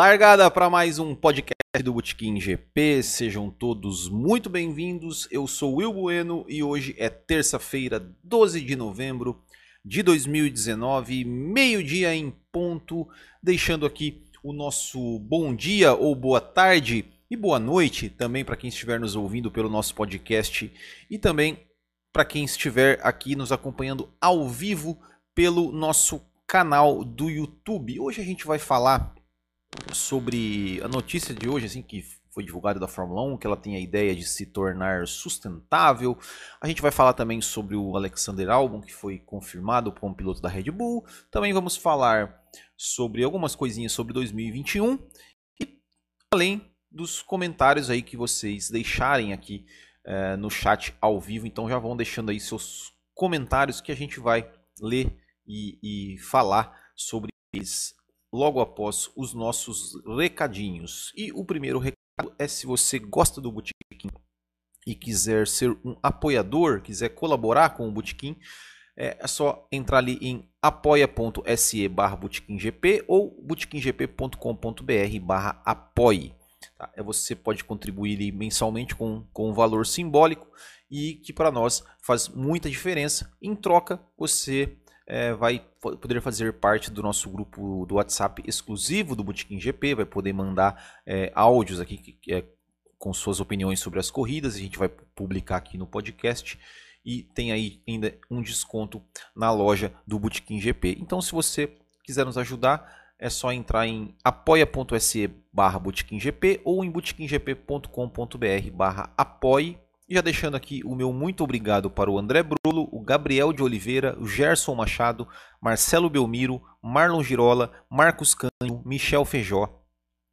Largada para mais um podcast do Botequim GP, sejam todos muito bem-vindos. Eu sou Will Bueno e hoje é terça-feira, 12 de novembro de 2019, meio-dia em ponto, deixando aqui o nosso bom dia ou boa tarde e boa noite também para quem estiver nos ouvindo pelo nosso podcast e também para quem estiver aqui nos acompanhando ao vivo pelo nosso canal do YouTube. Hoje a gente vai falar sobre a notícia de hoje, assim, que foi divulgada da Fórmula 1, que ela tem a ideia de se tornar sustentável. A gente vai falar também sobre o Alexander Albon, que foi confirmado como piloto da Red Bull. Também vamos falar sobre algumas coisinhas sobre 2021 e além dos comentários aí que vocês deixarem aqui é, no chat ao vivo. Então já vão deixando aí seus comentários que a gente vai ler e, e falar sobre eles logo após os nossos recadinhos. E o primeiro recado é se você gosta do Botequim e quiser ser um apoiador, quiser colaborar com o Botequim, é só entrar ali em apoia.se barra ou botequimgp.com.br barra apoie. Tá? É, você pode contribuir mensalmente com, com um valor simbólico e que para nós faz muita diferença. Em troca, você é, vai poder fazer parte do nosso grupo do WhatsApp exclusivo do Botequim GP, vai poder mandar é, áudios aqui que, é, com suas opiniões sobre as corridas, a gente vai publicar aqui no podcast e tem aí ainda um desconto na loja do Botequim GP. Então, se você quiser nos ajudar, é só entrar em apoia.se barra ou em botequimgp.com.br barra apoie. Já deixando aqui o meu muito obrigado para o André Brulo, o Gabriel de Oliveira, o Gerson Machado, Marcelo Belmiro, Marlon Girola, Marcos Canho, Michel Feijó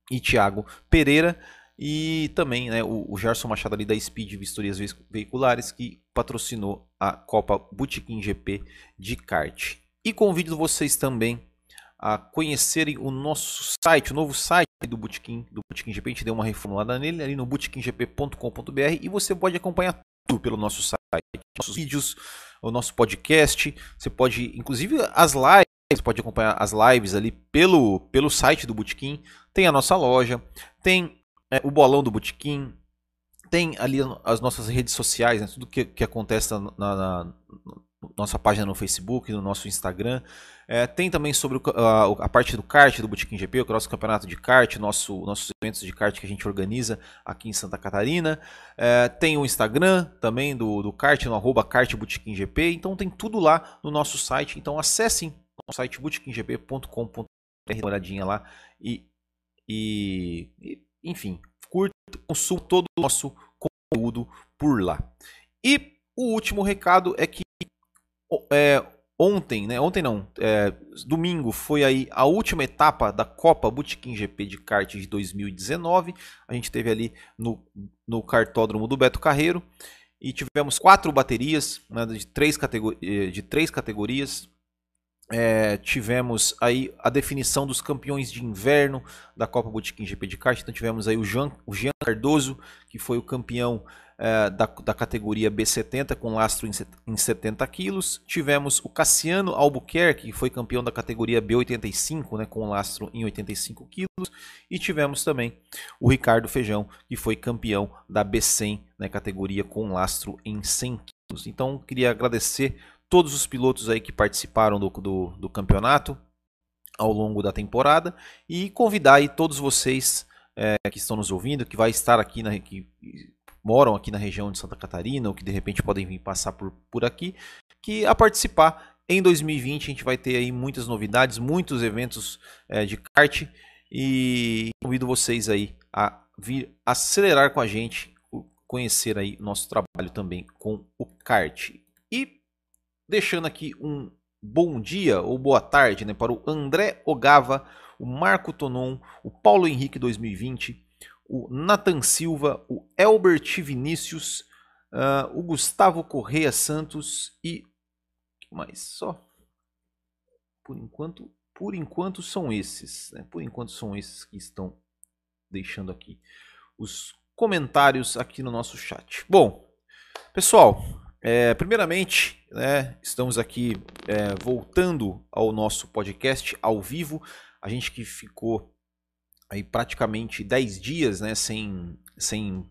e Thiago Pereira. E também né, o, o Gerson Machado ali da Speed Vistorias Veiculares, que patrocinou a Copa Botequim GP de kart. E convido vocês também a conhecerem o nosso site, o novo site do Bootkin, do Bootkin GP. A gente deu uma reformulada nele ali no bootkinGP.com.br e você pode acompanhar tudo pelo nosso site, nossos vídeos, o nosso podcast. Você pode, inclusive, as lives, você pode acompanhar as lives ali pelo, pelo site do Bootkin. Tem a nossa loja, tem é, o bolão do Bootkin, tem ali as nossas redes sociais, né, tudo que, que acontece na, na, nossa página no Facebook, no nosso Instagram. É, tem também sobre o, a, a, parte do kart do Botequim GP, o nosso campeonato de kart, nosso, nossos eventos de kart que a gente organiza aqui em Santa Catarina. É, tem o Instagram também do, do kart, no arroba GP. Então tem tudo lá no nosso site. Então acessem o site botequimgp.com.br, uma olhadinha lá e, e, e enfim, curta, consuma todo o nosso conteúdo por lá. E o último recado é que é, ontem, né? Ontem não, é, domingo foi aí a última etapa da Copa Botequim GP de kart de 2019. A gente teve ali no, no cartódromo do Beto Carreiro e tivemos quatro baterias né, de, três eh, de três categorias. É, tivemos aí a definição dos campeões de inverno da Copa Botequim GP de kart. Então tivemos aí o Jean, o Jean Cardoso, que foi o campeão é, da, da categoria B70 com lastro em, em 70 quilos. Tivemos o Cassiano Albuquerque, que foi campeão da categoria B85 né, com lastro em 85 quilos. E tivemos também o Ricardo Feijão, que foi campeão da B100 né, categoria com lastro em 100 quilos. Então queria agradecer todos os pilotos aí que participaram do, do, do campeonato ao longo da temporada e convidar aí todos vocês é, que estão nos ouvindo, que vai estar aqui na que moram aqui na região de Santa Catarina ou que de repente podem vir passar por, por aqui, que a participar em 2020 a gente vai ter aí muitas novidades, muitos eventos é, de kart e convido vocês aí a vir acelerar com a gente, conhecer aí nosso trabalho também com o kart. E deixando aqui um bom dia ou boa tarde né, para o André Ogava, o Marco Tonon, o Paulo Henrique 2020, o Nathan Silva, o Elbert Vinícius, uh, o Gustavo Correia Santos e que mais? Só por enquanto, por enquanto são esses, né? Por enquanto são esses que estão deixando aqui os comentários aqui no nosso chat. Bom, pessoal, é, primeiramente, né, estamos aqui é, voltando ao nosso podcast ao vivo. A gente que ficou aí praticamente 10 dias, né, sem, sem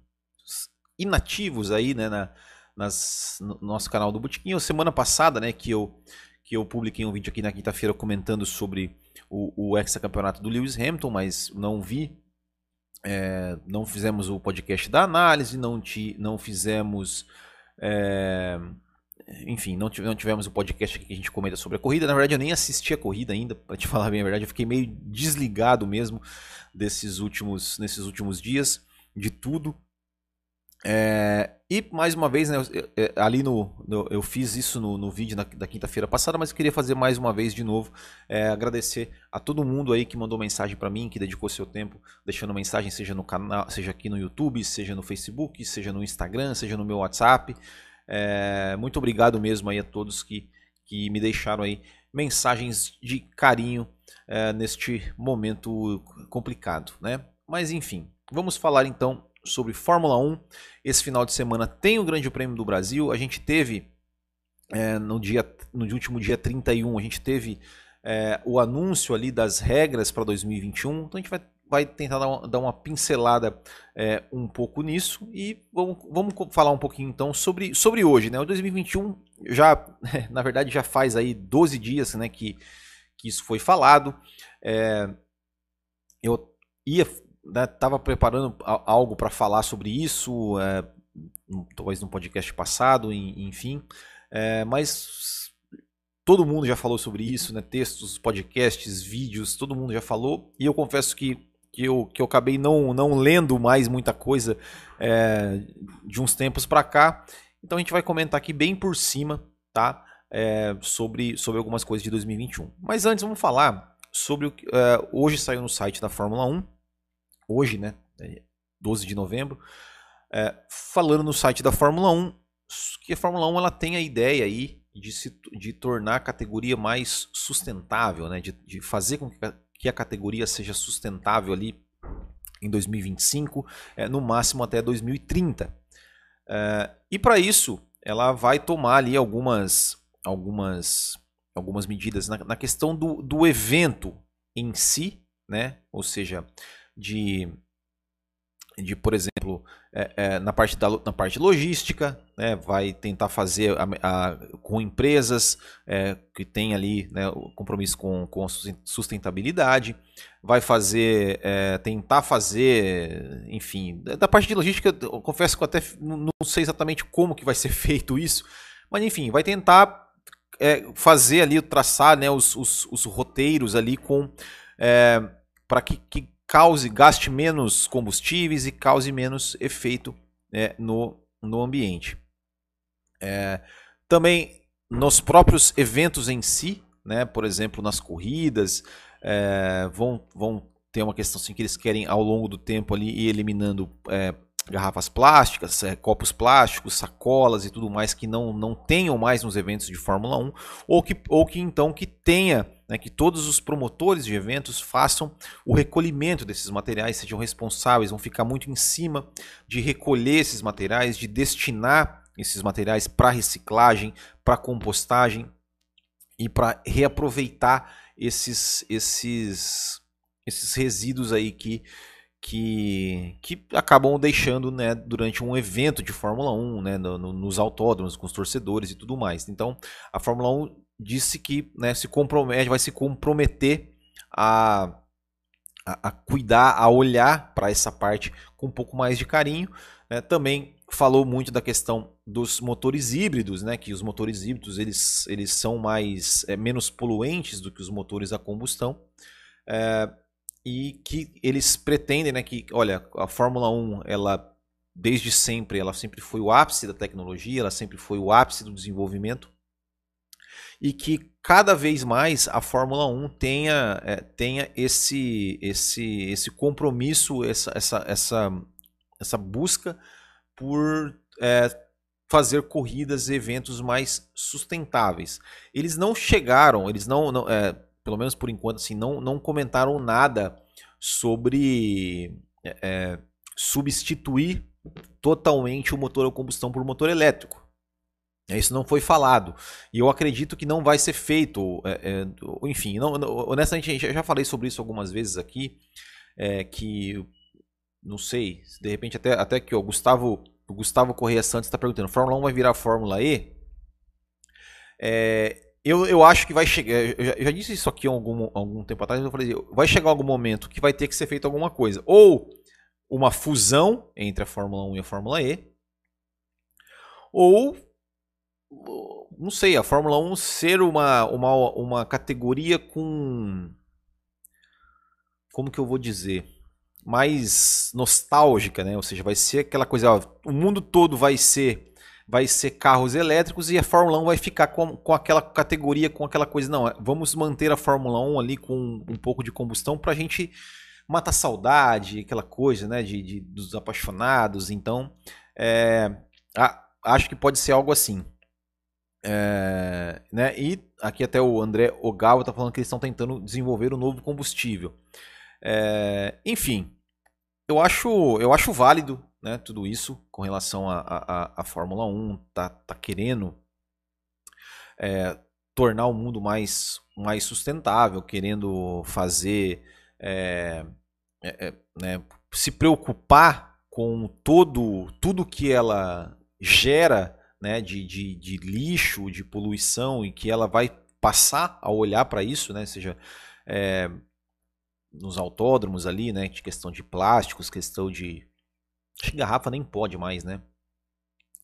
inativos aí, né, na, nas, no nosso canal do Botiquinho. Semana passada, né, que eu, que eu publiquei um vídeo aqui na quinta-feira comentando sobre o, o hexacampeonato do Lewis Hamilton, mas não vi, é, não fizemos o podcast da análise, não, ti, não fizemos... É, enfim, não tivemos o podcast aqui que a gente comenta sobre a corrida. Na verdade, eu nem assisti a corrida ainda, para te falar bem a verdade. Eu fiquei meio desligado mesmo desses últimos, nesses últimos dias, de tudo. É, e mais uma vez, né, ali no, no, eu fiz isso no, no vídeo na, da quinta-feira passada, mas queria fazer mais uma vez de novo, é, agradecer a todo mundo aí que mandou mensagem para mim, que dedicou seu tempo deixando mensagem, seja no canal, seja aqui no YouTube, seja no Facebook, seja no Instagram, seja no meu WhatsApp. É, muito obrigado mesmo aí a todos que, que me deixaram aí mensagens de carinho é, neste momento complicado, né? Mas enfim, vamos falar então sobre Fórmula 1. Esse final de semana tem o Grande Prêmio do Brasil. A gente teve é, no dia no último dia 31, a gente teve é, o anúncio ali das regras para 2021. Então a gente vai, vai tentar dar uma, dar uma pincelada é, um pouco nisso e vamos, vamos falar um pouquinho então sobre, sobre hoje. Né? O 2021 já, na verdade, já faz aí 12 dias né, que, que isso foi falado. É, eu ia estava né, preparando algo para falar sobre isso, é, talvez no podcast passado, enfim, é, mas todo mundo já falou sobre isso, né? Textos, podcasts, vídeos, todo mundo já falou, e eu confesso que, que, eu, que eu acabei não, não lendo mais muita coisa é, de uns tempos para cá, então a gente vai comentar aqui bem por cima, tá? É, sobre, sobre algumas coisas de 2021. Mas antes vamos falar sobre o que é, hoje saiu no site da Fórmula 1 hoje, né, 12 é, de novembro, é, falando no site da Fórmula 1, que a Fórmula 1 ela tem a ideia aí de, se, de tornar a categoria mais sustentável, né, de, de fazer com que a, que a categoria seja sustentável ali em 2025, é, no máximo até 2030. É, e para isso, ela vai tomar ali algumas, algumas, algumas medidas na, na questão do, do evento em si, né? Ou seja, de, de por exemplo, é, é, na, parte da, na parte logística, né, vai tentar fazer a, a, com empresas é, que tem ali né, o compromisso com, com a sustentabilidade, vai fazer, é, tentar fazer, enfim, da parte de logística, eu confesso que eu até não sei exatamente como que vai ser feito isso, mas enfim, vai tentar é, fazer ali, traçar né, os, os, os roteiros ali com é, para que, que cause, gaste menos combustíveis e cause menos efeito né, no, no ambiente. É, também nos próprios eventos em si, né, por exemplo, nas corridas, é, vão, vão ter uma questão assim que eles querem ao longo do tempo ali ir eliminando é, garrafas plásticas, é, copos plásticos, sacolas e tudo mais que não, não tenham mais nos eventos de Fórmula 1, ou que, ou que então que tenha, né, que todos os promotores de eventos façam o recolhimento desses materiais, sejam responsáveis, vão ficar muito em cima de recolher esses materiais, de destinar esses materiais para reciclagem, para compostagem e para reaproveitar esses, esses, esses resíduos aí que que, que acabam deixando né, durante um evento de Fórmula 1, né, no, no, nos autódromos, com os torcedores e tudo mais. Então, a Fórmula 1 disse que né, se compromete, vai se comprometer a, a, a cuidar, a olhar para essa parte com um pouco mais de carinho. Né? Também falou muito da questão dos motores híbridos, né? Que os motores híbridos eles, eles são mais é, menos poluentes do que os motores a combustão. É, e que eles pretendem, né, que, olha, a Fórmula 1, ela desde sempre, ela sempre foi o ápice da tecnologia, ela sempre foi o ápice do desenvolvimento e que cada vez mais a Fórmula 1 tenha, é, tenha esse, esse, esse compromisso, essa, essa, essa, essa busca por é, fazer corridas e eventos mais sustentáveis. Eles não chegaram, eles não, não é, pelo menos por enquanto, assim, não, não comentaram nada sobre é, é, substituir totalmente o motor a combustão por motor elétrico. Isso não foi falado. E eu acredito que não vai ser feito. É, é, enfim, não, honestamente, já falei sobre isso algumas vezes aqui. é, que não sei, de repente até, até que o Gustavo, o Gustavo Correia Santos está perguntando, Fórmula 1 vai virar Fórmula E? É, eu, eu acho que vai chegar. Eu já, eu já, disse isso aqui algum, algum tempo atrás. Eu falei, vai chegar algum momento que vai ter que ser feito alguma coisa. Ou uma fusão entre a Fórmula 1 e a Fórmula E. Ou. Não sei, a Fórmula 1 ser uma, uma, uma categoria com. Como que eu vou dizer? mais nostálgica, né? Ou seja, vai ser aquela coisa, ó, o mundo todo vai ser vai ser carros elétricos e a Fórmula 1 vai ficar com, com aquela categoria, com aquela coisa. Não, vamos manter a Fórmula 1 ali com um pouco de combustão para a gente matar saudade, aquela coisa, né? De, de dos apaixonados. Então, é, a, acho que pode ser algo assim. É, né? E aqui até o André Ogawa está falando que eles estão tentando desenvolver um novo combustível. É, enfim, eu acho, eu acho válido né, tudo isso com relação à Fórmula 1, tá, tá querendo é, tornar o mundo mais, mais sustentável, querendo fazer é, é, é, né, se preocupar com todo tudo que ela gera né, de, de, de lixo, de poluição e que ela vai passar a olhar para isso, né, seja é, nos autódromos ali, né? De questão de plásticos, questão de. Acho que garrafa nem pode mais, né?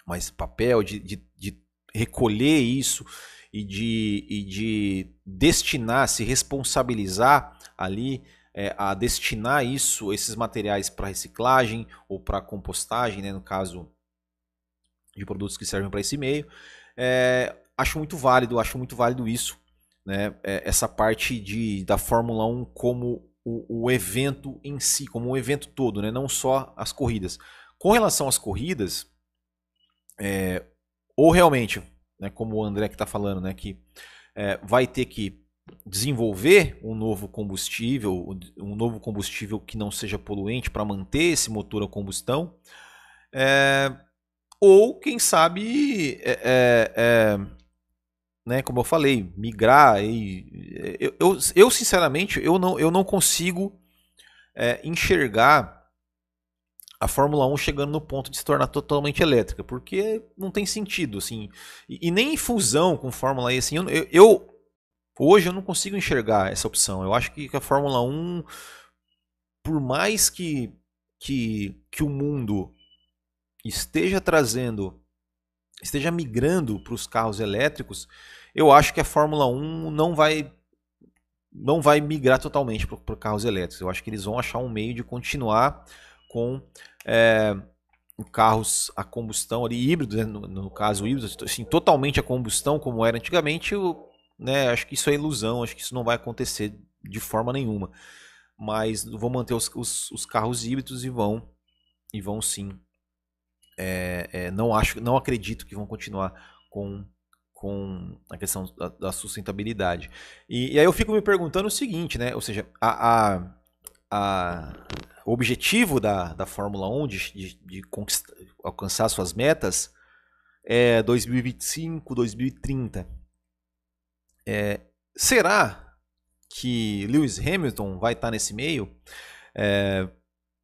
Mas papel, de, de, de recolher isso e de, e de destinar, se responsabilizar ali é, a destinar isso, esses materiais para reciclagem ou para compostagem, né, no caso de produtos que servem para esse meio. É, acho muito válido, acho muito válido isso, né, é, essa parte de, da Fórmula 1 como o, o evento em si, como um evento todo, né? não só as corridas. Com relação às corridas, é, ou realmente, né, como o André que está falando, né, que é, vai ter que desenvolver um novo combustível, um novo combustível que não seja poluente para manter esse motor a combustão, é, ou quem sabe é, é, é né, como eu falei, migrar e eu, eu, eu sinceramente eu não, eu não consigo é, enxergar a Fórmula 1 chegando no ponto de se tornar totalmente elétrica, porque não tem sentido assim. E, e nem em fusão com Fórmula E assim, eu, eu, hoje eu não consigo enxergar essa opção. Eu acho que a Fórmula 1 por mais que que, que o mundo esteja trazendo esteja migrando para os carros elétricos, eu acho que a Fórmula 1 não vai não vai migrar totalmente para carros elétricos. Eu acho que eles vão achar um meio de continuar com é, carros a combustão ali híbridos, né? no, no, caso híbridos, assim, totalmente a combustão como era antigamente. Eu, né, acho que isso é ilusão, acho que isso não vai acontecer de forma nenhuma. Mas vão manter os, os, os carros híbridos e vão e vão sim é, é, não acho, não acredito que vão continuar com com a questão da, da sustentabilidade. E, e, aí eu fico me perguntando o seguinte, né? Ou seja, a, a, a o objetivo da, da Fórmula 1 de, de, de alcançar suas metas é 2025, 2030. É, será que Lewis Hamilton vai estar nesse meio? É,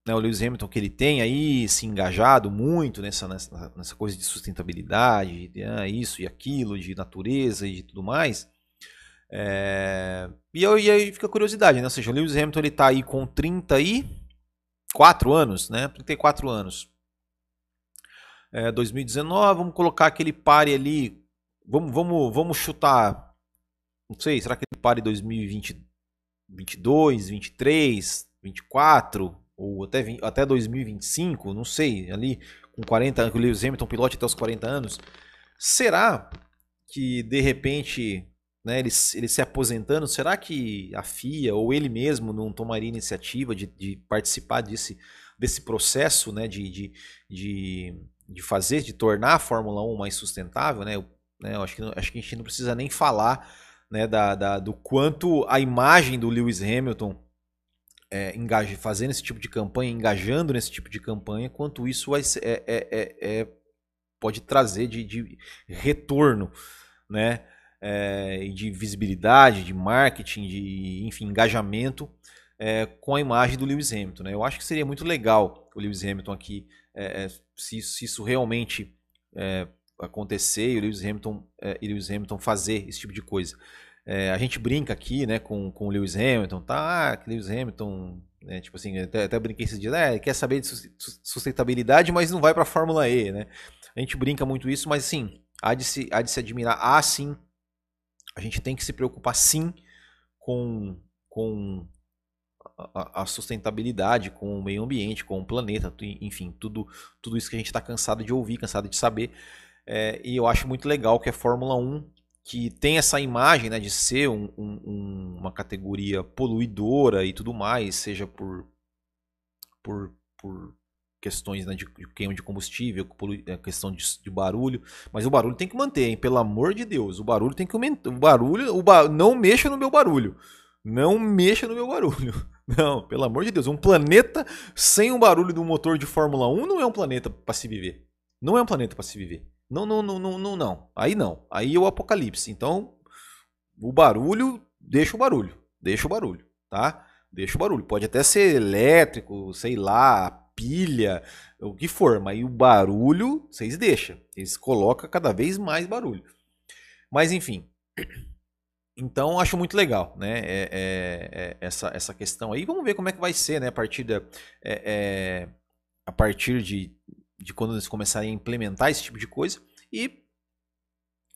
né, o Lewis Hamilton que ele tem aí se engajado muito nessa, nessa, nessa coisa de sustentabilidade, de, ah, isso e aquilo, de natureza e de tudo mais. É... E, e, aí fica a curiosidade, né? Ou seja, o Lewis Hamilton ele tá aí com 34 anos, né? 34 anos. É, 2019, vamos colocar aquele pare ali. Vamos, vamos, vamos chutar. Não sei, será que ele pare 2022, 23, 24? Ou até, até 2025, não sei, ali com 40 anos, o Lewis Hamilton pilote até os 40 anos, será que de repente, né, ele, ele se aposentando, será que a FIA ou ele mesmo não tomaria iniciativa de, de participar desse, desse processo, né, de, de, de, de, fazer, de tornar a Fórmula 1 mais sustentável, né, eu, né, eu acho, que, acho que a gente não precisa nem falar né, da, da, do quanto a imagem do Lewis Hamilton é, engaje, fazendo esse tipo de campanha, engajando nesse tipo de campanha, quanto isso vai ser, é, é, é pode trazer de, de, retorno, né? de visibilidade, de marketing, de enfim, engajamento é, com a imagem do Lewis Hamilton. Né? Eu acho que seria muito legal o Lewis Hamilton aqui, é, é se, se, isso realmente é, acontecer e o Lewis Hamilton, é, e Lewis Hamilton fazer esse tipo de coisa. É, a gente brinca aqui, né, com, com o Lewis Hamilton, tá? Ah, Lewis Hamilton, né, tipo assim, até, até brinquei esses dias, é, quer saber de sustentabilidade, mas não vai para a Fórmula E, né? A gente brinca muito isso, mas sim, há de se, há de se admirar. Ah, sim, a gente tem que se preocupar sim com, com a, a, sustentabilidade, com o meio ambiente, com o planeta, enfim, tudo, tudo isso que a gente está cansado de ouvir, cansado de saber. É, e eu acho muito legal que a Fórmula 1 que tem essa imagem né, de ser um, um, uma categoria poluidora e tudo mais, seja por, por, por questões né, de, queima de combustível, é, questão de, de, barulho, mas o barulho tem que manter, hein? pelo amor de Deus, o barulho tem que aumentar, o barulho, o ba... não mexa no meu barulho, não mexa no meu barulho, não, pelo amor de Deus, um planeta sem o barulho do motor de Fórmula 1 não é um planeta para se viver, não é um planeta para se viver. Não, não, não, não, não, não. Aí não. Aí é o apocalipse. Então, o barulho, deixa o barulho. Deixa o barulho, tá? Deixa o barulho. Pode até ser elétrico, sei lá, pilha, o que for, mas o barulho, vocês deixam. Eles colocam cada vez mais barulho. Mas enfim. Então acho muito legal, né? É, é, é, essa, essa questão aí. Vamos ver como é que vai ser, né? A partir, da, é, é, a partir de, de quando eles começarem a implementar esse tipo de coisa e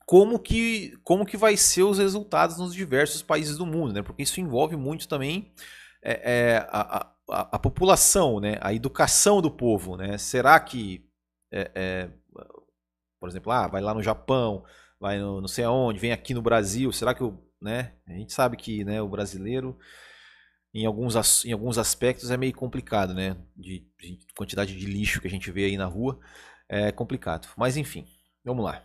como que, como que vai ser os resultados nos diversos países do mundo, né? Porque isso envolve muito também é, é, a, a, a, população, né? A educação do povo, né? Será que, é, é, por exemplo, ah, vai lá no Japão, vai no não sei aonde, vem aqui no Brasil, será que o, né? A gente sabe que, né? O brasileiro em alguns, em alguns aspectos é meio complicado, né? De, de, quantidade de lixo que a gente vê aí na rua é complicado. Mas enfim, vamos lá.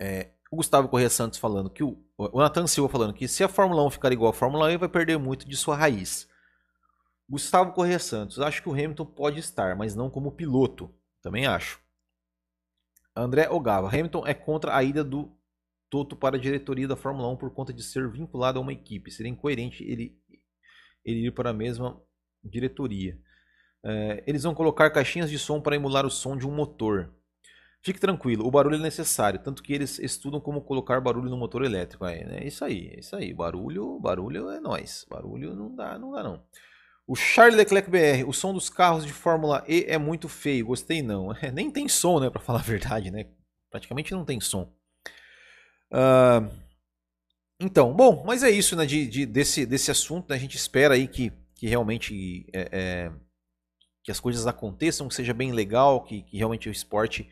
É, o Gustavo Corrêa Santos falando que o, o Nathan Silva falando que se a Fórmula 1 ficar igual à Fórmula E vai perder muito de sua raiz. Gustavo Corrêa Santos, acho que o Hamilton pode estar, mas não como piloto. Também acho. André Ogava, Hamilton é contra a ida do Toto para a diretoria da Fórmula 1 por conta de ser vinculado a uma equipe. Seria incoerente ele ele ir para a mesma diretoria. É, eles vão colocar caixinhas de som para emular o som de um motor. Fique tranquilo, o barulho é necessário, tanto que eles estudam como colocar barulho no motor elétrico. É, é isso aí, é isso aí. Barulho, barulho é nós. Barulho não dá, não dá não. O Charles Leclerc BR, o som dos carros de Fórmula E é muito feio, gostei não. É, nem tem som, né, para falar a verdade, né? Praticamente não tem som. Uh, então, bom, mas é isso, né, de, de desse, desse assunto, né, a gente espera aí que, que realmente é, é, que as coisas aconteçam, que seja bem legal, que, que realmente o esporte,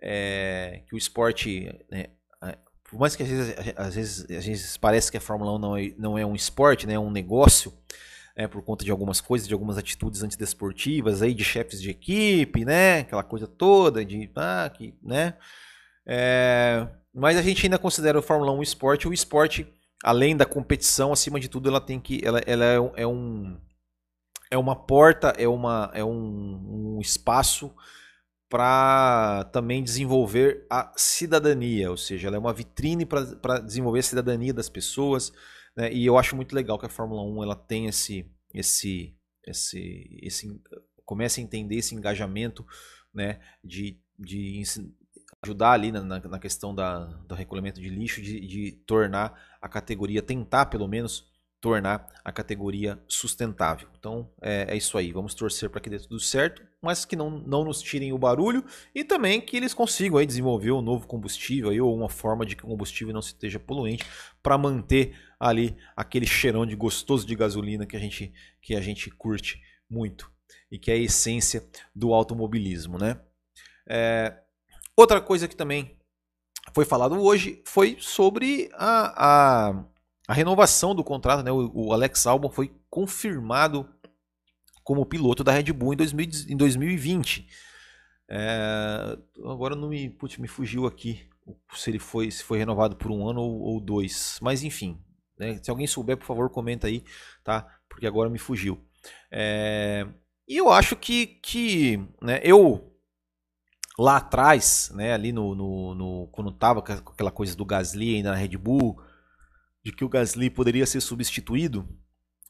é, que o esporte, né, por mais que às vezes, às vezes, às vezes parece que a Fórmula 1 não é, não é um esporte, né, é um negócio, é, por conta de algumas coisas, de algumas atitudes antidesportivas aí de chefes de equipe, né, aquela coisa toda de, ah, que, né, é, mas a gente ainda considera a Fórmula 1 um esporte. O esporte, além da competição, acima de tudo, ela tem que. Ela, ela é, é um. É uma porta, é, uma, é um, um espaço para também desenvolver a cidadania, ou seja, ela é uma vitrine para desenvolver a cidadania das pessoas, né? e eu acho muito legal que a Fórmula 1 ela tem esse, esse, esse, esse comece a entender esse engajamento né? de, de ajudar ali na, na, questão da, do recolhimento de lixo, de, de tornar a categoria, tentar pelo menos tornar a categoria sustentável. Então é, é isso aí, vamos torcer para que dê tudo certo, mas que não, não nos tirem o barulho e também que eles consigam aí desenvolver um novo combustível aí, ou uma forma de que o combustível não esteja poluente para manter ali aquele cheirão de gostoso de gasolina que a gente, que a gente curte muito e que é a essência do automobilismo, né? É, Outra coisa que também foi falado hoje foi sobre a, a, a renovação do contrato. Né? O, o, Alex Albon foi confirmado como piloto da Red Bull em, 2000, em 2020. É, agora não me, putz, me fugiu aqui se ele foi, se foi renovado por um ano ou, ou dois. Mas enfim, né? se alguém souber, por favor, comenta aí, tá? Porque agora me fugiu. É, e eu acho que, que né, eu lá atrás, né, ali no, no, no, quando tava com aquela coisa do Gasly ainda na Red Bull, de que o Gasly poderia ser substituído,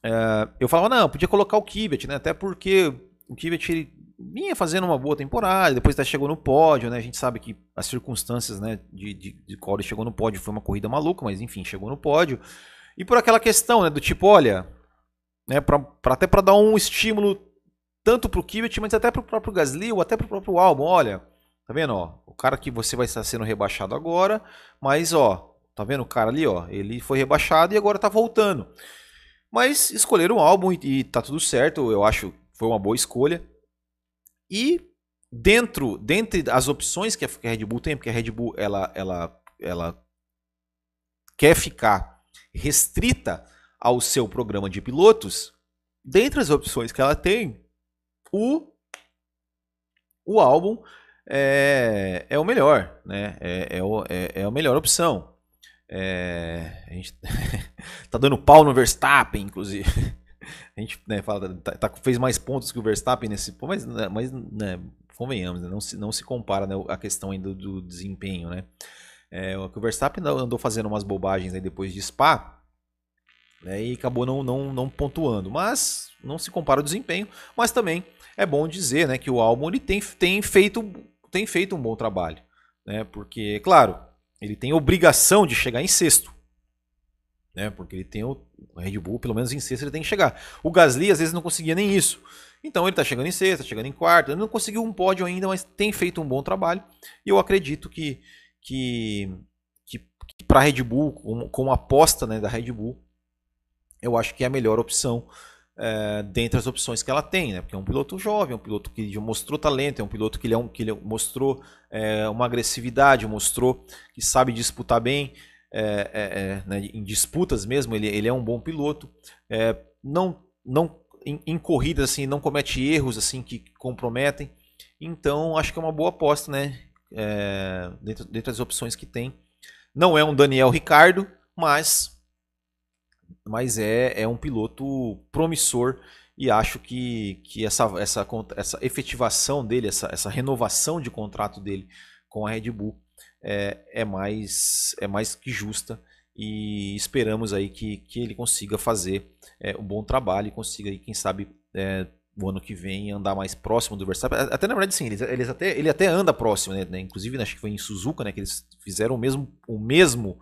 é, eu falava, não, podia colocar o Kvyat, né? Até porque o Kvyat ele vinha fazendo uma boa temporada, depois até chegou no pódio, né? A gente sabe que as circunstâncias, né, de, de, de qual ele chegou no pódio foi uma corrida maluca, mas enfim, chegou no pódio. E por aquela questão, né, do tipo, olha, né, pra até para dar um estímulo tanto pro Kvyat, mas até pro próprio Gasly ou até pro próprio álbum, olha, tá vendo, ó, o cara que você vai estar sendo rebaixado agora, mas ó, tá vendo o cara ali, ó, ele foi rebaixado e agora tá voltando. Mas escolheram um álbum e, e tá tudo certo, eu acho foi uma boa escolha. E dentro, dentre as opções que a Red Bull tem, porque a Red Bull ela, ela, ela quer ficar restrita ao seu programa de pilotos, dentre as opções que ela tem, o, o álbum é, é o melhor, né? É, é, o, é, é a melhor opção. É, a gente tá dando pau no Verstappen, inclusive. A gente né, fala, tá, tá, fez mais pontos que o Verstappen nesse mas, né, mas né, convenhamos, né, não, se, não se compara né, a questão ainda do, do desempenho, né? É, o Verstappen andou fazendo umas bobagens aí depois de Spa né, e acabou não, não, não pontuando, mas não se compara o desempenho, mas também é bom dizer né, que o álbum ele tem, tem, feito, tem feito um bom trabalho, né, porque, claro, ele tem obrigação de chegar em sexto, né? Porque ele tem o Red Bull, pelo menos em sexta ele tem que chegar. O Gasly às vezes não conseguia nem isso. Então ele está chegando em sexta, chegando em quarta, ele não conseguiu um pódio ainda, mas tem feito um bom trabalho. E eu acredito que que, que, que para a Red Bull, com, com a aposta né, da Red Bull, eu acho que é a melhor opção é, dentre as opções que ela tem, né? Porque é um piloto jovem, é um piloto que já mostrou talento, é um piloto que ele, é um, que ele mostrou é, uma agressividade, mostrou que sabe disputar bem é, né, em disputas mesmo, ele, ele é um bom piloto. Não, não em, em, corridas assim, não comete erros assim que comprometem. Então acho que é uma boa aposta, né? Dentro, dentro das opções que tem. Não é um Daniel Ricardo, mas mas é, é um piloto promissor e acho que, que essa, essa, essa efetivação dele, essa, essa renovação de contrato dele com a Red Bull é, é, mais, é mais que justa e esperamos aí que, que ele consiga fazer é, um bom trabalho e consiga aí, quem sabe é, o ano que vem andar mais próximo do Verstappen. Até na verdade sim, eles, eles até, ele até anda próximo, né? né inclusive acho que foi em Suzuka, né, que eles fizeram o mesmo o mesmo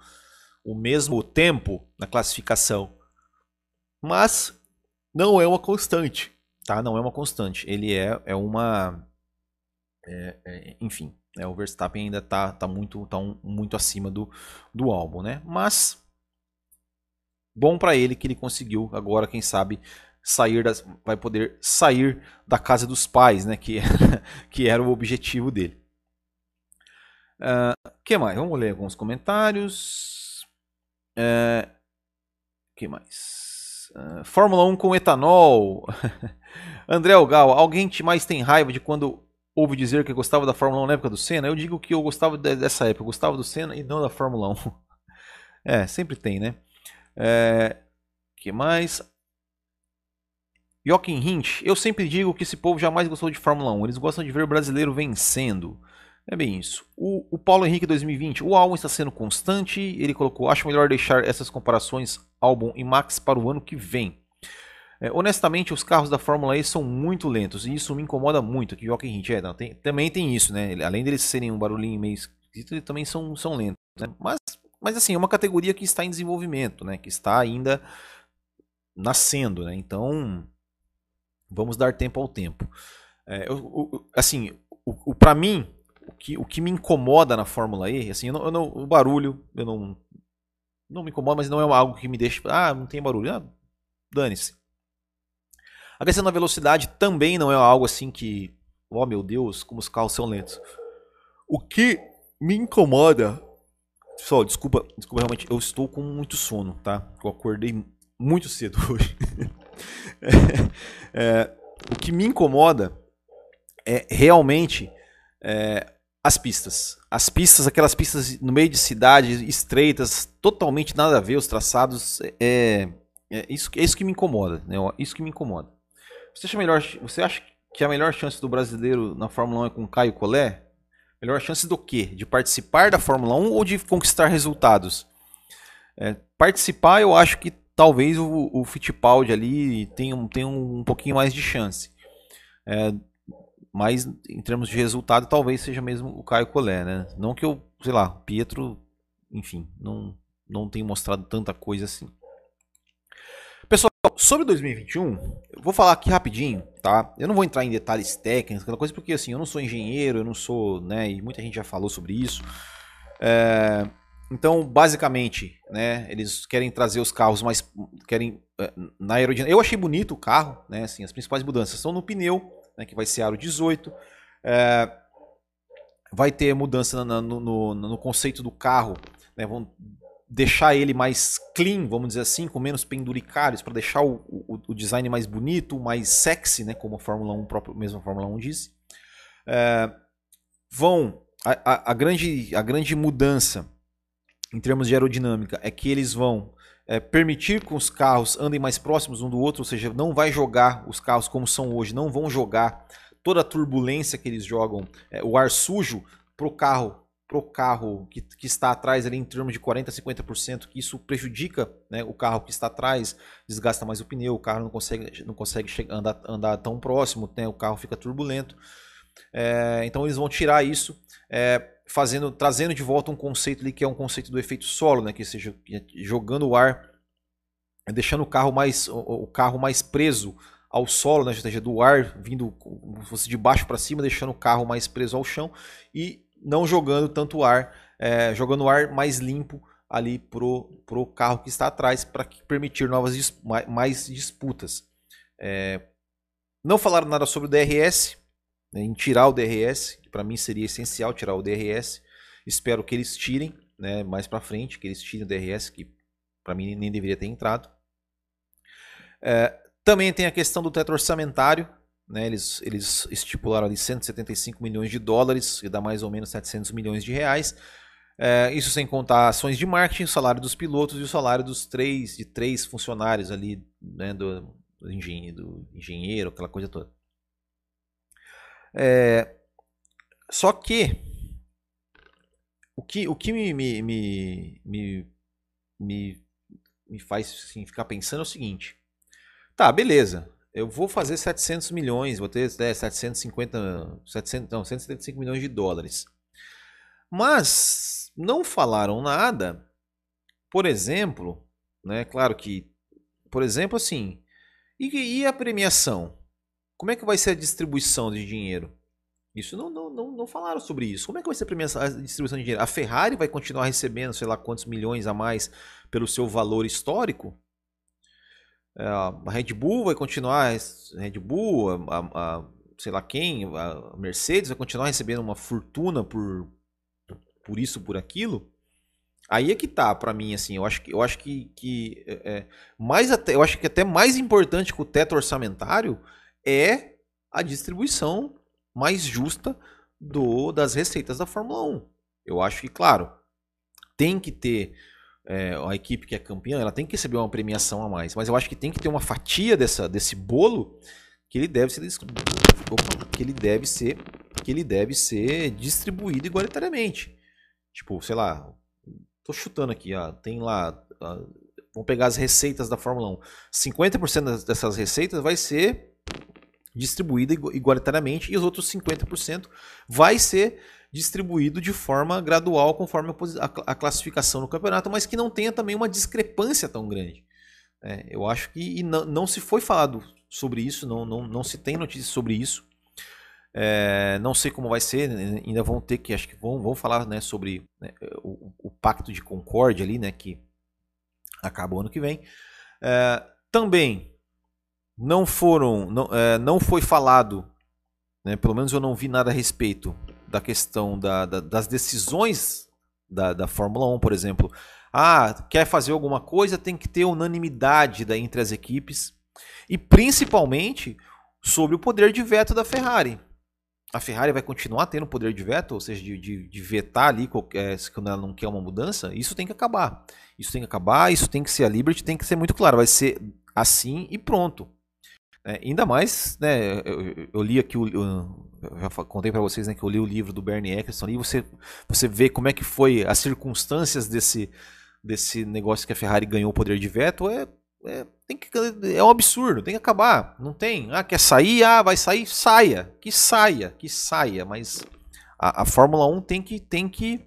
o mesmo tempo na classificação. Mas não é uma constante, tá? Não é uma constante. Ele é, é uma é, é, enfim, é, o Verstappen ainda está tá muito, tá um, muito acima do, do álbum, né? Mas bom para ele que ele conseguiu agora, quem sabe, sair das, vai poder sair da casa dos pais, né? Que, que era o objetivo dele. Uh, que mais? Vamos ler alguns comentários. Uh, que mais? Uh, Fórmula 1 com etanol. André Algal, alguém mais tem raiva de quando ouve dizer que gostava da Fórmula 1 na época do Senna, eu digo que eu gostava dessa época, eu gostava do Senna e não da Fórmula 1. É, sempre tem, né? É, que mais? Joaquim Hint, eu sempre digo que esse povo jamais gostou de Fórmula 1, eles gostam de ver o brasileiro vencendo. É bem isso. O, o Paulo Henrique 2020, o álbum está sendo constante, ele colocou, acho melhor deixar essas comparações álbum e Max para o ano que vem. É, honestamente, os carros da Fórmula E são muito lentos e isso me incomoda muito. Que Joaquim Hint é, não, tem, também tem isso, né? Além deles serem um barulhinho meio esquisito, eles também são, são lentos. Né? Mas, mas assim, é uma categoria que está em desenvolvimento, né? Que está ainda nascendo, né? Então, vamos dar tempo ao tempo. É, eu, eu, assim, o, o para mim, que, o que me incomoda na Fórmula E, assim, eu não, eu não, o barulho, eu não, não me incomoda, mas não é algo que me deixa, ah, não tem barulho, ah, dane-se. A questão da velocidade também não é algo assim que, oh meu Deus, como os carros são lentos. O que me incomoda, pessoal, desculpa, desculpa realmente, eu estou com muito sono, tá? Eu acordei muito cedo hoje. é, é, o que me incomoda é realmente é, as pistas. As pistas, aquelas pistas no meio de cidade, estreitas, totalmente nada a ver, os traçados, é, é isso, é isso que me incomoda. Né? Isso que me incomoda. Você acha, melhor, você acha que a melhor chance do brasileiro na Fórmula 1 é com Caio Collet? Melhor chance do quê? De participar da Fórmula 1 ou de conquistar resultados? É, participar eu acho que talvez o, o Fittipaldi ali tenha, tenha um, um pouquinho mais de chance. É, mas em termos de resultado, talvez seja mesmo o Caio Collet, né? Não que eu, sei lá, Pietro, enfim, não, não tem mostrado tanta coisa assim. Pessoal, sobre 2021, eu vou falar aqui rapidinho, tá? Eu não vou entrar em detalhes técnicos, aquela coisa, porque assim, eu não sou engenheiro, eu não sou, né? E muita gente já falou sobre isso. É, então, basicamente, né? Eles querem trazer os carros mais, querem é, na aerodinâmica. Eu achei bonito o carro, né? Assim, as principais mudanças são no pneu, né, que vai ser aro 18. É, vai ter mudança no, no, no, conceito do carro, né, vão deixar ele mais clean, vamos dizer assim, com menos penduricários, para deixar o, o, o, design mais bonito, mais sexy, né, como a Fórmula 1, próprio, mesmo a Fórmula 1 disse. É, vão, a, a, a, grande, a grande mudança em termos de aerodinâmica é que eles vão é, permitir que os carros andem mais próximos um do outro, ou seja, não vai jogar os carros como são hoje, não vão jogar toda a turbulência que eles jogam, é, o ar sujo para o carro pro carro que, que, está atrás ali em termos de 40 a 50%, que isso prejudica né, o carro que está atrás, desgasta mais o pneu, o carro não consegue, não consegue chegar, andar, andar tão próximo, né, o carro fica turbulento. É, então eles vão tirar isso, é, fazendo, trazendo de volta um conceito ali que é um conceito do efeito solo, né? Que seja jogando o ar, deixando o carro mais, o carro mais preso ao solo, né? Ou do ar vindo como se fosse de baixo para cima, deixando o carro mais preso ao chão e não jogando tanto ar, é, jogando o ar mais limpo ali pro, pro carro que está atrás para permitir novas mais disputas. É, não falaram nada sobre o DRS, né, em tirar o DRS, que para mim seria essencial tirar o DRS. Espero que eles tirem né, mais para frente, que eles tirem o DRS, que para mim nem deveria ter entrado. É, também tem a questão do teto orçamentário. Né, eles, eles estipularam ali 175 milhões de dólares, que dá mais ou menos 700 milhões de reais. É, isso sem contar ações de marketing, o salário dos pilotos e o salário dos três, de três funcionários ali, né, do, do, engenheiro, do engenheiro, aquela coisa toda. É, só que o que, o que me, me, me, me, me, me faz assim, ficar pensando é o seguinte. Tá, beleza. Eu vou fazer 700 milhões, vou ter é, 750, 700, não, 175 milhões de dólares. Mas não falaram nada, por exemplo, né? Claro que, por exemplo, assim, e, e a premiação? Como é que vai ser a distribuição de dinheiro? Isso não, não, não, não falaram sobre isso. Como é que vai ser a distribuição de dinheiro? A Ferrari vai continuar recebendo, sei lá, quantos milhões a mais pelo seu valor histórico? É, a Red Bull vai continuar, Red Bull, a, a, a, sei lá quem, a Mercedes vai continuar recebendo uma fortuna por, por isso, por aquilo? Aí é que tá para mim assim, eu acho que eu acho que, que é, é, mais até eu acho que até mais importante que o teto orçamentário é a distribuição mais justa do das receitas da Fórmula 1. Eu acho que, claro, tem que ter é, a equipe que é campeã, ela tem que receber uma premiação a mais, mas eu acho que tem que ter uma fatia dessa, desse bolo que ele deve ser que ele deve ser que ele deve ser distribuído igualitariamente. Tipo, sei lá, tô chutando aqui, ó, tem lá, ó, vamos pegar as receitas da Fórmula 1. 50% dessas receitas vai ser distribuída igualitariamente e os outros 50% vai ser distribuído de forma gradual conforme a, classificação no campeonato, mas que não tenha também uma discrepância tão grande. É, eu acho que não, não, se foi falado sobre isso, não, não, não se tem notícias sobre isso. É, não sei como vai ser, né, ainda vão ter que, acho que vão, vão falar né, sobre né, o, o, pacto de concórdia ali, né, que acaba o ano que vem. É, também não foram, não, é, não foi falado, né, pelo menos eu não vi nada a respeito da questão da, da, das decisões da, da Fórmula 1, por exemplo. Ah, quer fazer alguma coisa, tem que ter unanimidade da, entre as equipes. E principalmente sobre o poder de veto da Ferrari. A Ferrari vai continuar tendo poder de veto, ou seja, de, de, de vetar ali qualquer, quando ela não quer uma mudança. Isso tem que acabar. Isso tem que acabar, isso tem que ser a Liberty, tem que ser muito claro. Vai ser assim e pronto. É, ainda mais, né, eu, eu li aqui, o, eu já contei para vocês né, que eu li o livro do Bernie Eccleston e você, você vê como é que foi as circunstâncias desse, desse negócio que a Ferrari ganhou o poder de veto, é é, tem que, é um absurdo, tem que acabar. Não tem. Ah, quer sair? Ah, vai sair? Saia. Que saia, que saia. Mas a, a Fórmula 1 tem que, tem que.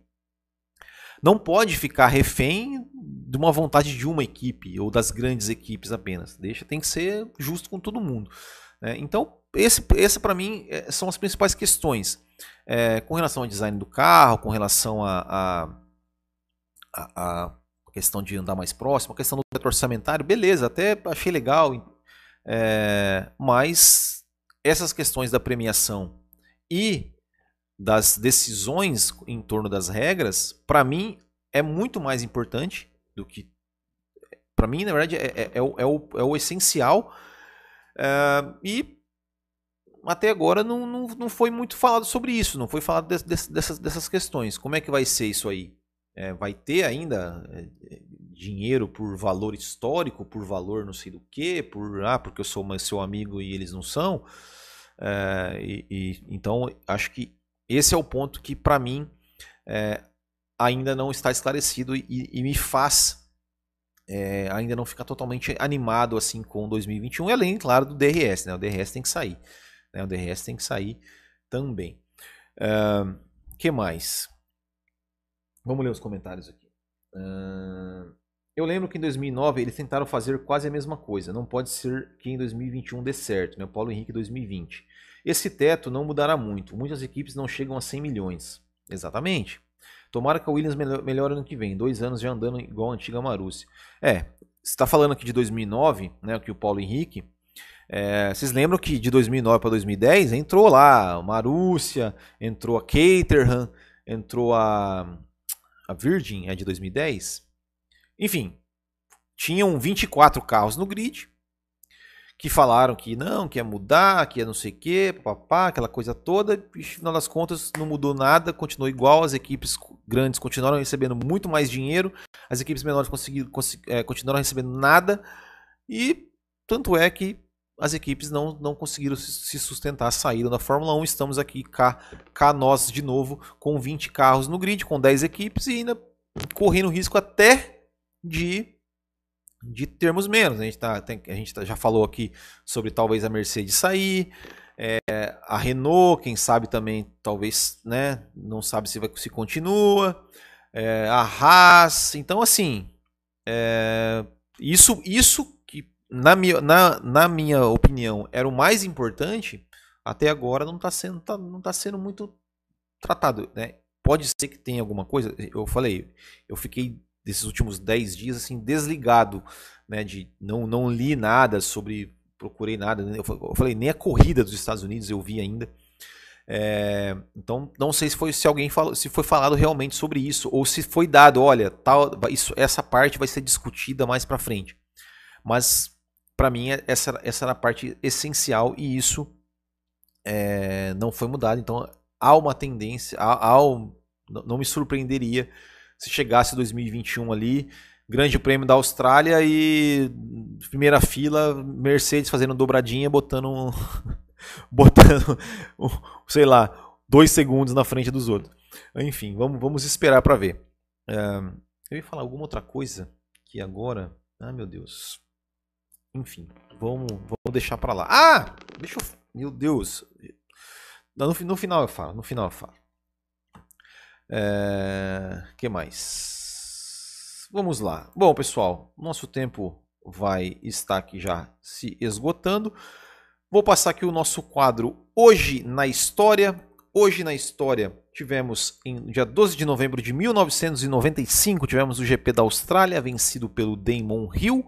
Não pode ficar refém de uma vontade de uma equipe ou das grandes equipes apenas. Deixa, tem que ser justo com todo mundo. Né? Então, esse, essa para mim é, são as principais questões. É, com relação ao design do carro, com relação a, a, a, a questão de andar mais próximo, a questão do teto orçamentário, beleza, até achei legal, é, mas essas questões da premiação e das decisões em torno das regras, para mim é muito mais importante do que. Para mim, na verdade, é, é, é, o, é, o, é o essencial. É, e até agora não, não, não foi muito falado sobre isso, não foi falado de, de, dessas, dessas questões. Como é que vai ser isso aí? É, vai ter ainda é, dinheiro por valor histórico, por valor não sei do que, por ah, porque eu sou seu amigo e eles não são. É, e, e, então acho que esse é o ponto que para mim é, ainda não está esclarecido e, e me faz é, ainda não ficar totalmente animado assim com 2021, além, claro, do DRS. Né? O DRS tem que sair. Né? O DRS tem que sair também. Uh, que mais? Vamos ler os comentários aqui. Uh, eu lembro que em 2009 eles tentaram fazer quase a mesma coisa. Não pode ser que em 2021 dê certo, né? O Paulo Henrique 2020. Esse teto não mudará muito. Muitas equipes não chegam a 100 milhões. Exatamente. Tomara que a Williams melhore ano que vem. Dois anos já andando igual a antiga Marussia. É, você está falando aqui de 2009, né? Que o Paulo Henrique. É, vocês lembram que de 2009 para 2010 entrou lá Marúcia, entrou a Caterham, entrou a a Virgin é de 2010. Enfim, tinham 24 carros no grid que falaram que não, que ia mudar, que ia não sei o que, papá, aquela coisa toda. E no final das contas não mudou nada, continuou igual. As equipes grandes continuaram recebendo muito mais dinheiro, as equipes menores conseguiram, é, continuaram recebendo nada. E tanto é que as equipes não, não conseguiram se sustentar, saíram da Fórmula 1. Estamos aqui cá, cá nós de novo com 20 carros no grid, com 10 equipes e ainda correndo risco até de, de termos menos. A gente, tá, tem, a gente tá, já falou aqui sobre talvez a Mercedes sair, é, a Renault, quem sabe também, talvez, né, não sabe se, vai, se continua, é, a Haas. Então, assim, é, isso, isso na minha, na, na minha opinião, era o mais importante, até agora não está sendo, tá, não tá sendo muito tratado. Né? Pode ser que tenha alguma coisa. Eu falei, eu fiquei desses últimos 10 dias assim, desligado, né? De não, não li nada sobre. Procurei nada. Eu falei, nem a corrida dos Estados Unidos eu vi ainda. É, então não sei se foi se alguém falou, se foi falado realmente sobre isso ou se foi dado, olha, tal, isso, essa parte vai ser discutida mais para frente. Mas para mim essa, essa era a parte essencial e isso é, não foi mudado. Então há uma tendência, há, há um, não me surpreenderia se chegasse 2021 ali, Grande Prêmio da Austrália e primeira fila, Mercedes fazendo dobradinha, botando, botando, sei lá, dois segundos na frente dos outros. Enfim, vamos, vamos esperar para ver. É, eu ia falar alguma outra coisa que agora, ah meu Deus, enfim, vamos, vamos deixar para lá. Ah! Deixa eu. Meu Deus. No, no final eu falo. No final eu falo. É, que mais? Vamos lá. Bom, pessoal, nosso tempo vai estar aqui já se esgotando. Vou passar aqui o nosso quadro Hoje na História. Hoje na História tivemos em dia 12 de novembro de 1995, tivemos o GP da Austrália vencido pelo Damon Hill.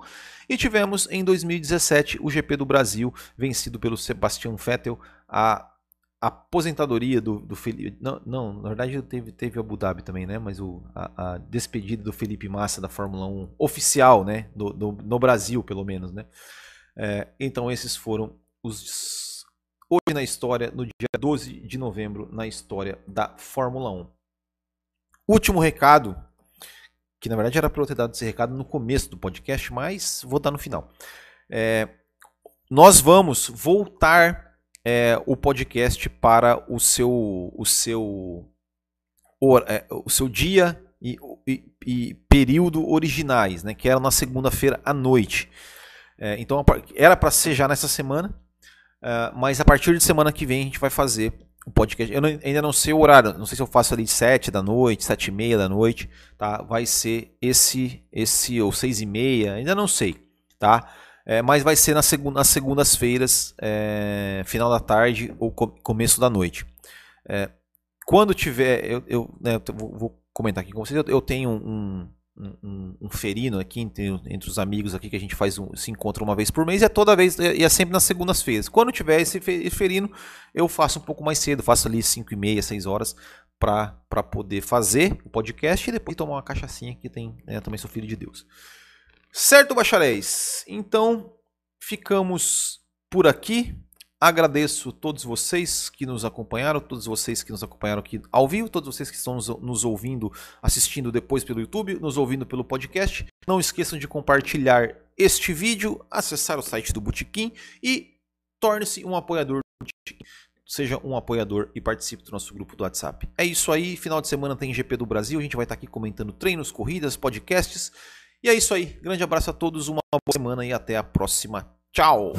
E tivemos em 2017 o GP do Brasil, vencido pelo Sebastian Vettel, a aposentadoria do, do Felipe. Não, não, na verdade teve, teve Abu Dhabi também, né? Mas o, a, a despedida do Felipe Massa da Fórmula 1 oficial, né? Do, do, no Brasil, pelo menos, né? É, então esses foram os. Hoje na história, no dia 12 de novembro, na história da Fórmula 1. Último recado que na verdade era para eu ter dado esse recado no começo do podcast, mas vou dar no final. É, nós vamos voltar é, o podcast para o seu, o seu, o, é, o seu dia e, e, e, período originais, né, que era na segunda-feira à noite. É, então era para ser já nessa semana, uh, mas a partir de semana que vem a gente vai fazer o podcast. Eu não, ainda não sei o horário, não sei se eu faço ali 7 da noite, 7 e meia da noite, tá? Vai ser esse, esse ou 6 e meia, ainda não sei, tá? É, mas vai ser na nas segundas-feiras, é, final da tarde ou co começo da noite. É, quando tiver, eu, eu, né, eu vou, comentar aqui com vocês, eu, eu tenho um, um, um, ferino aqui entre, entre, os amigos aqui que a gente faz um, se encontra uma vez por mês e é toda vez e é sempre nas segundas-feiras. Quando tiver esse ferino, eu faço um pouco mais cedo, faço ali 5 e meia, 6 horas para poder fazer o podcast e depois tomar uma cachaçinha que tem, né, também sou filho de Deus. Certo, bacharéis? Então, ficamos por aqui. Agradeço todos vocês que nos acompanharam, todos vocês que nos acompanharam aqui ao vivo, todos vocês que estão nos ouvindo, assistindo depois pelo YouTube, nos ouvindo pelo podcast. Não esqueçam de compartilhar este vídeo, acessar o site do Botequim e torne-se um apoiador do Botequim. Seja um apoiador e participe do nosso grupo do WhatsApp. É isso aí, final de semana tem GP do Brasil, a gente vai estar aqui comentando treinos, corridas, podcasts. E é isso aí, grande abraço a todos, uma boa semana e até a próxima. Tchau!